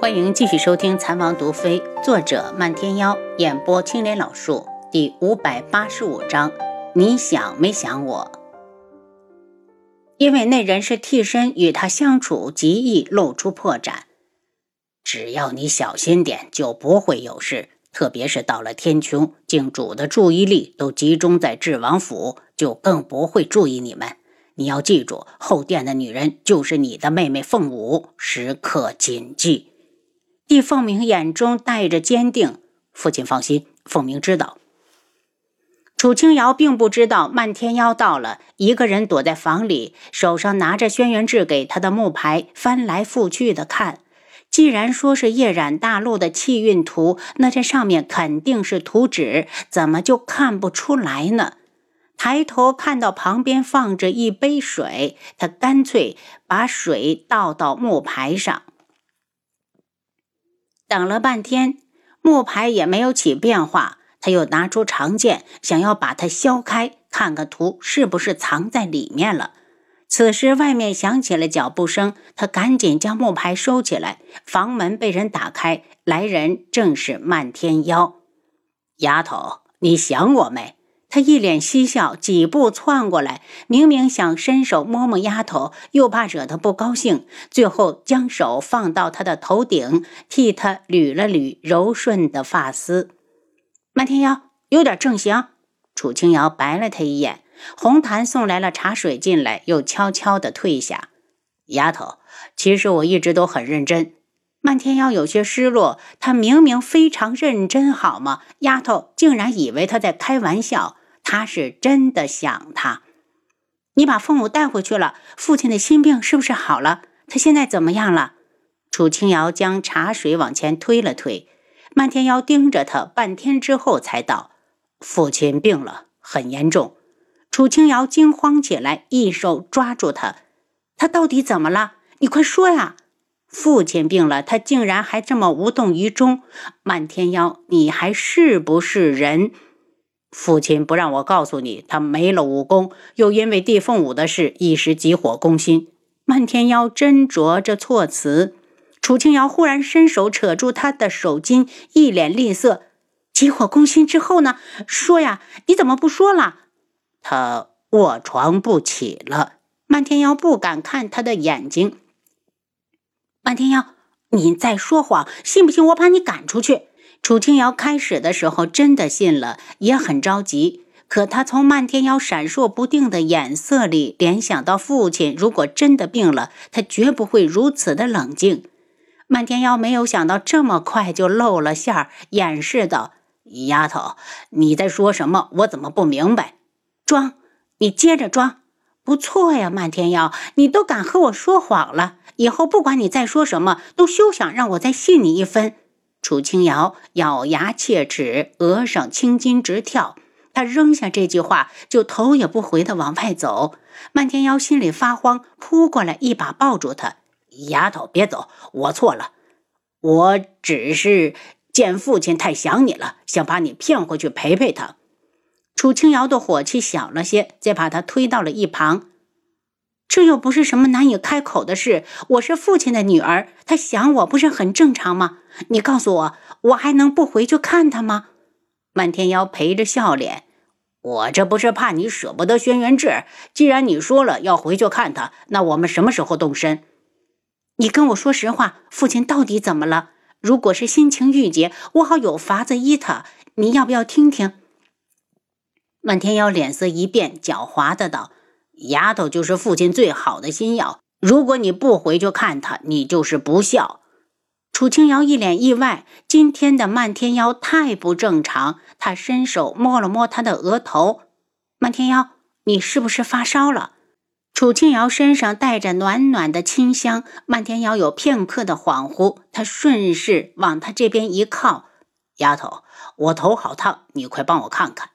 欢迎继续收听《残王毒妃》，作者漫天妖，演播青莲老树，第五百八十五章。你想没想我？因为那人是替身，与他相处极易露出破绽。只要你小心点，就不会有事。特别是到了天穹，境主的注意力都集中在智王府，就更不会注意你们。你要记住，后殿的女人就是你的妹妹凤舞，时刻谨记。帝凤鸣眼中带着坚定，父亲放心，凤鸣知道。楚清瑶并不知道漫天妖到了，一个人躲在房里，手上拿着轩辕志给他的木牌，翻来覆去的看。既然说是夜染大陆的气运图，那这上面肯定是图纸，怎么就看不出来呢？抬头看到旁边放着一杯水，他干脆把水倒到木牌上。等了半天，木牌也没有起变化。他又拿出长剑，想要把它削开，看个图是不是藏在里面了。此时外面响起了脚步声，他赶紧将木牌收起来。房门被人打开，来人正是漫天妖。丫头，你想我没？他一脸嬉笑，几步窜过来，明明想伸手摸摸丫头，又怕惹她不高兴，最后将手放到她的头顶，替她捋了捋柔顺的发丝。漫天妖有点正形。楚清瑶白了他一眼。红檀送来了茶水进来，又悄悄地退下。丫头，其实我一直都很认真。漫天妖有些失落，他明明非常认真，好吗？丫头竟然以为他在开玩笑。他是真的想他。你把父母带回去了，父亲的心病是不是好了？他现在怎么样了？楚清瑶将茶水往前推了推，漫天妖盯着他半天之后才道：“父亲病了，很严重。”楚清瑶惊慌起来，一手抓住他：“他到底怎么了？你快说呀！”父亲病了，他竟然还这么无动于衷。漫天妖，你还是不是人？父亲不让我告诉你，他没了武功，又因为地凤舞的事一时急火攻心。漫天妖斟酌着措辞，楚清瑶忽然伸手扯住他的手巾，一脸厉色：“急火攻心之后呢？说呀，你怎么不说了？”他卧床不起了。漫天妖不敢看他的眼睛。漫天妖，你在说谎，信不信我把你赶出去？楚清瑶开始的时候真的信了，也很着急。可他从漫天妖闪烁不定的眼色里联想到父亲如果真的病了，他绝不会如此的冷静。漫天妖没有想到这么快就露了馅儿，掩饰道：“丫头，你在说什么？我怎么不明白？装，你接着装。不错呀，漫天妖，你都敢和我说谎了。以后不管你再说什么，都休想让我再信你一分。”楚清瑶咬牙切齿，额上青筋直跳。他扔下这句话，就头也不回地往外走。漫天妖心里发慌，扑过来一把抱住他：“丫头，别走，我错了，我只是见父亲太想你了，想把你骗回去陪陪他。”楚清瑶的火气小了些，再把他推到了一旁。这又不是什么难以开口的事。我是父亲的女儿，他想我不是很正常吗？你告诉我，我还能不回去看他吗？漫天妖陪着笑脸，我这不是怕你舍不得轩辕志。既然你说了要回去看他，那我们什么时候动身？你跟我说实话，父亲到底怎么了？如果是心情郁结，我好有法子医他。你要不要听听？漫天妖脸色一变，狡猾的道。丫头就是父亲最好的心药，如果你不回去看他，你就是不孝。楚清瑶一脸意外，今天的漫天妖太不正常。他伸手摸了摸她的额头，漫天妖，你是不是发烧了？楚清瑶身上带着暖暖的清香，漫天妖有片刻的恍惚，他顺势往他这边一靠，丫头，我头好烫，你快帮我看看。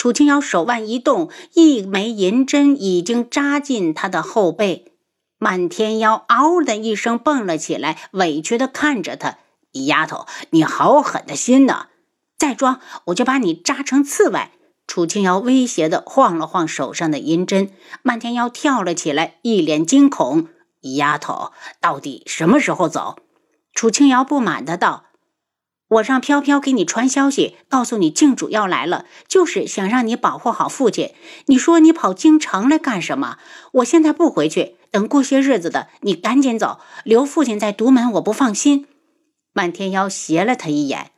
楚清瑶手腕一动，一枚银针已经扎进他的后背。漫天妖嗷的一声蹦了起来，委屈的看着他：“丫头，你好狠的心呐！再装，我就把你扎成刺猬！”楚清瑶威胁的晃了晃手上的银针。漫天妖跳了起来，一脸惊恐：“丫头，到底什么时候走？”楚清瑶不满的道：“我让飘飘给你传消息，告诉你靖主要来了，就是想让你保护好父亲。你说你跑京城来干什么？我现在不回去，等过些日子的，你赶紧走，留父亲在独门，我不放心。”漫天妖斜了他一眼：“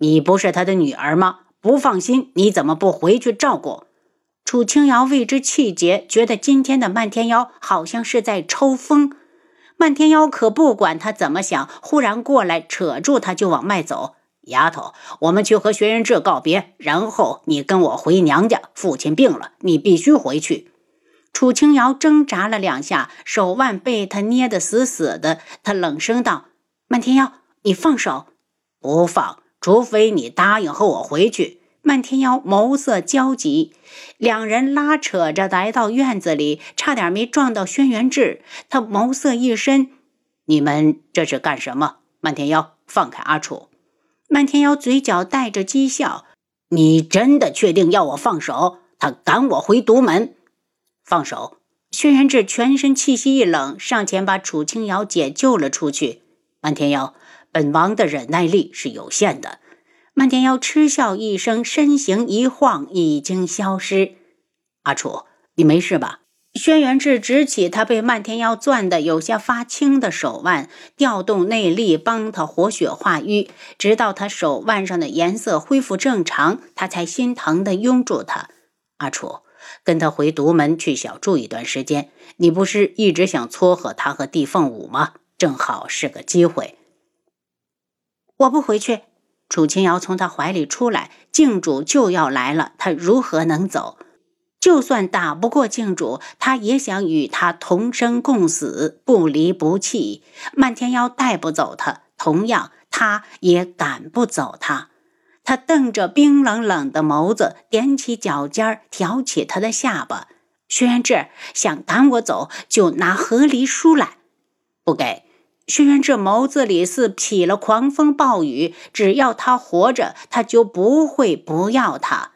你不是他的女儿吗？不放心，你怎么不回去照顾？”楚清瑶为之气结，觉得今天的漫天妖好像是在抽风。漫天妖可不管他怎么想，忽然过来扯住他就往外走。丫头，我们去和轩辕志告别，然后你跟我回娘家。父亲病了，你必须回去。楚清瑶挣扎了两下，手腕被他捏得死死的。他冷声道：“漫天妖，你放手！不放，除非你答应和我回去。”漫天妖眸色焦急，两人拉扯着来到院子里，差点没撞到轩辕志。他眸色一深：“你们这是干什么？”漫天妖放开阿楚。漫天妖嘴角带着讥笑：“你真的确定要我放手？他赶我回独门，放手！”轩辕志全身气息一冷，上前把楚清瑶解救了出去。漫天妖，本王的忍耐力是有限的。漫天妖嗤笑一声，身形一晃，已经消失。阿楚，你没事吧？轩辕志执起他被漫天妖攥得有些发青的手腕，调动内力帮他活血化瘀，直到他手腕上的颜色恢复正常，他才心疼地拥住他。阿楚，跟他回独门去小住一段时间。你不是一直想撮合他和地凤舞吗？正好是个机会。我不回去。楚清瑶从他怀里出来，靖主就要来了，他如何能走？就算打不过靖主，他也想与他同生共死，不离不弃。漫天妖带不走他，同样，他也赶不走他。他瞪着冰冷冷的眸子，踮起脚尖，挑起他的下巴。轩辕志想赶我走，就拿和离书来，不给。轩辕志眸子里似起了狂风暴雨，只要他活着，他就不会不要他。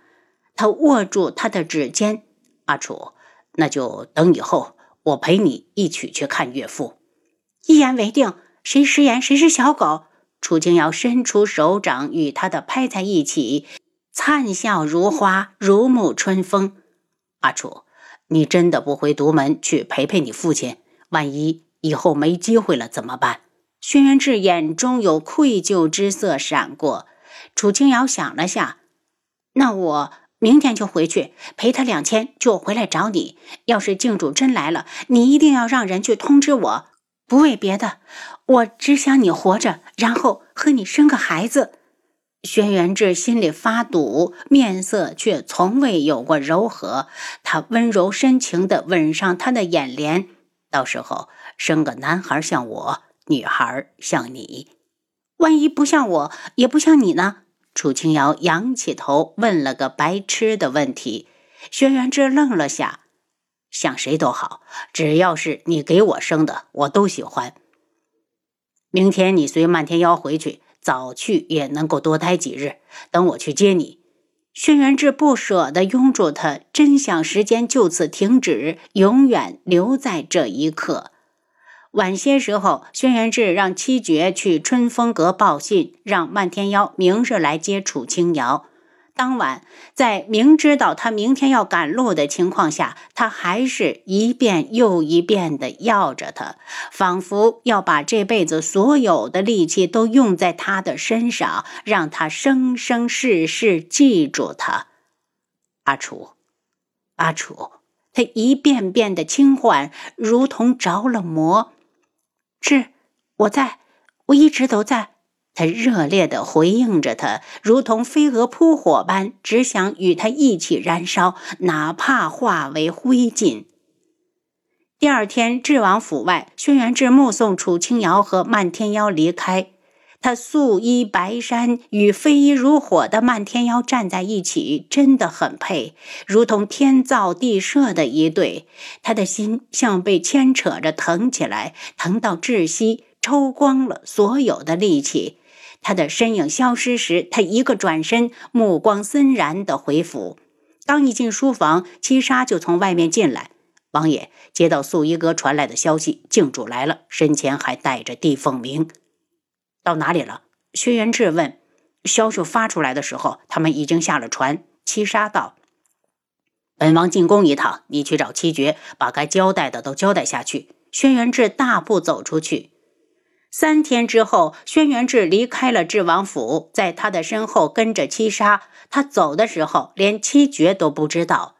他握住他的指尖，阿楚，那就等以后，我陪你一起去看岳父。一言为定，谁食言谁是小狗。楚清瑶伸出手掌与他的拍在一起，灿笑如花，如沐春风。阿楚，你真的不回独门去陪陪你父亲？万一……以后没机会了怎么办？轩辕志眼中有愧疚之色闪过。楚清瑶想了下，那我明天就回去陪他两天，就回来找你。要是靖主真来了，你一定要让人去通知我。不为别的，我只想你活着，然后和你生个孩子。轩辕志心里发堵，面色却从未有过柔和。他温柔深情地吻上她的眼帘，到时候。生个男孩像我，女孩像你。万一不像我，也不像你呢？楚清瑶仰起头问了个白痴的问题。轩辕志愣了下，像谁都好，只要是你给我生的，我都喜欢。明天你随漫天妖回去，早去也能够多待几日。等我去接你。轩辕志不舍得拥住他，真想时间就此停止，永远留在这一刻。晚些时候，轩辕志让七绝去春风阁报信，让漫天妖明日来接楚青瑶。当晚，在明知道他明天要赶路的情况下，他还是一遍又一遍的要着他，仿佛要把这辈子所有的力气都用在他的身上，让他生生世世记住他。阿楚，阿楚，他一遍遍的轻唤，如同着了魔。是，我在，我一直都在。他热烈地回应着他，如同飞蛾扑火般，只想与他一起燃烧，哪怕化为灰烬。第二天，智王府外，轩辕志目送楚清瑶和漫天妖离开。他素衣白衫与飞衣如火的漫天妖站在一起，真的很配，如同天造地设的一对。他的心像被牵扯着疼起来，疼到窒息，抽光了所有的力气。他的身影消失时，他一个转身，目光森然的回府。刚一进书房，七杀就从外面进来。王爷接到素衣阁传来的消息，靖主来了，身前还带着地凤鸣。到哪里了？轩辕志问。消息发出来的时候，他们已经下了船。七杀道：“本王进宫一趟，你去找七绝，把该交代的都交代下去。”轩辕志大步走出去。三天之后，轩辕志离开了智王府，在他的身后跟着七杀。他走的时候，连七绝都不知道。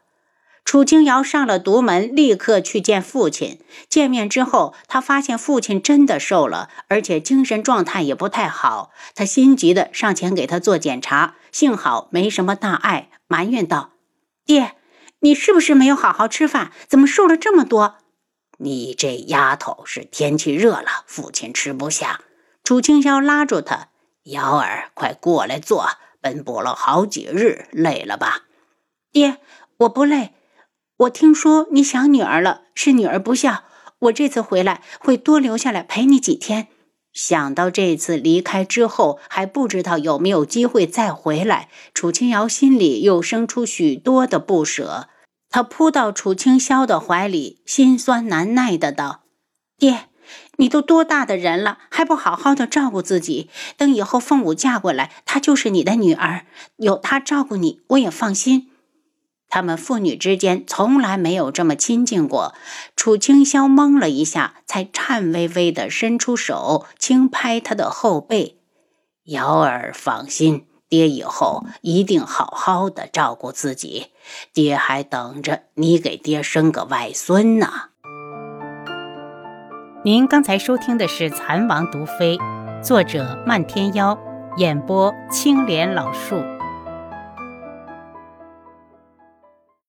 楚清瑶上了独门，立刻去见父亲。见面之后，他发现父亲真的瘦了，而且精神状态也不太好。他心急的上前给他做检查，幸好没什么大碍，埋怨道：“爹，你是不是没有好好吃饭？怎么瘦了这么多？”你这丫头是天气热了，父亲吃不下。楚清霄拉住他：“瑶儿，快过来坐，奔波了好几日，累了吧？”“爹，我不累。”我听说你想女儿了，是女儿不孝。我这次回来会多留下来陪你几天。想到这次离开之后还不知道有没有机会再回来，楚清瑶心里又生出许多的不舍。他扑到楚清霄的怀里，心酸难耐的道：“爹，你都多大的人了，还不好好的照顾自己？等以后凤舞嫁过来，她就是你的女儿，有她照顾你，我也放心。”他们父女之间从来没有这么亲近过。楚清霄懵了一下，才颤巍巍地伸出手，轻拍他的后背：“瑶儿放心，爹以后一定好好的照顾自己。爹还等着你给爹生个外孙呢。”您刚才收听的是《蚕王毒妃》，作者漫天妖，演播青莲老树。